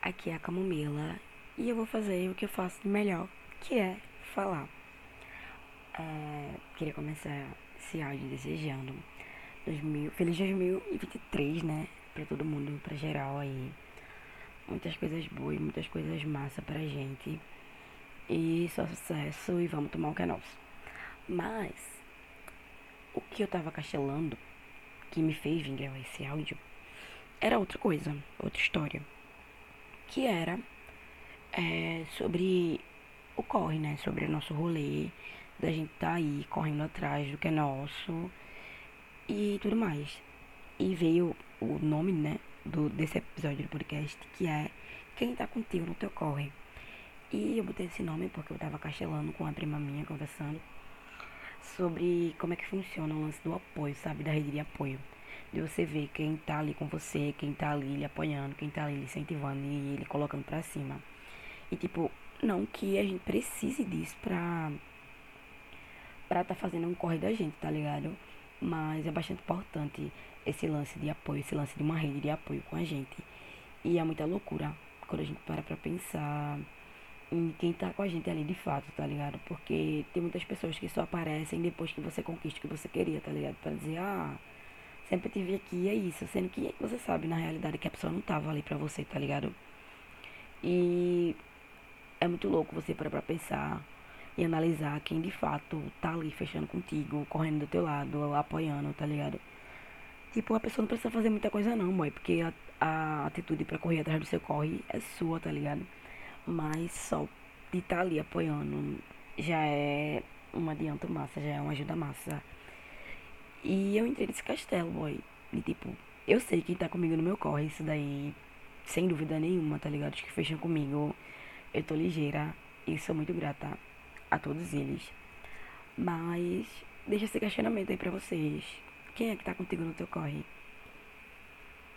Aqui é a Camomila e eu vou fazer o que eu faço de melhor, que é falar. É, queria começar esse áudio desejando 2000, feliz 2023, né? Pra todo mundo, pra geral aí. Muitas coisas boas, muitas coisas massa pra gente. E só sucesso e vamos tomar o que é nosso. Mas, o que eu tava castelando, que me fez vir gravar esse áudio, era outra coisa, outra história. Que era é, sobre o corre, né? Sobre o nosso rolê, da gente tá aí correndo atrás do que é nosso e tudo mais. E veio o nome, né, do, desse episódio do podcast, que é Quem tá contigo no teu corre. E eu botei esse nome porque eu tava castelando com uma prima minha, conversando sobre como é que funciona o lance do apoio, sabe? Da rede de apoio de você ver quem tá ali com você, quem tá ali lhe apoiando, quem tá ali lhe incentivando e ele colocando pra cima. E tipo, não que a gente precise disso pra, pra tá fazendo um corre da gente, tá ligado? Mas é bastante importante esse lance de apoio, esse lance de uma rede de apoio com a gente. E é muita loucura quando a gente para pra pensar em quem tá com a gente ali de fato, tá ligado? Porque tem muitas pessoas que só aparecem depois que você conquista o que você queria, tá ligado? Pra dizer, ah sempre tive aqui, é isso. Sendo que você sabe, na realidade, que a pessoa não tava ali pra você, tá ligado? E é muito louco você parar pra pensar e analisar quem de fato tá ali fechando contigo, correndo do teu lado, apoiando, tá ligado? Tipo, a pessoa não precisa fazer muita coisa não, boy, porque a, a atitude para correr atrás do seu corre é sua, tá ligado? Mas só de estar tá ali apoiando já é um adianto massa, já é uma ajuda massa. E eu entrei nesse castelo, boy. E tipo, eu sei quem tá comigo no meu corre, isso daí, sem dúvida nenhuma, tá ligado? Os que fecham comigo, eu tô ligeira e sou muito grata a todos eles. Mas deixa esse questionamento aí pra vocês. Quem é que tá contigo no teu corre?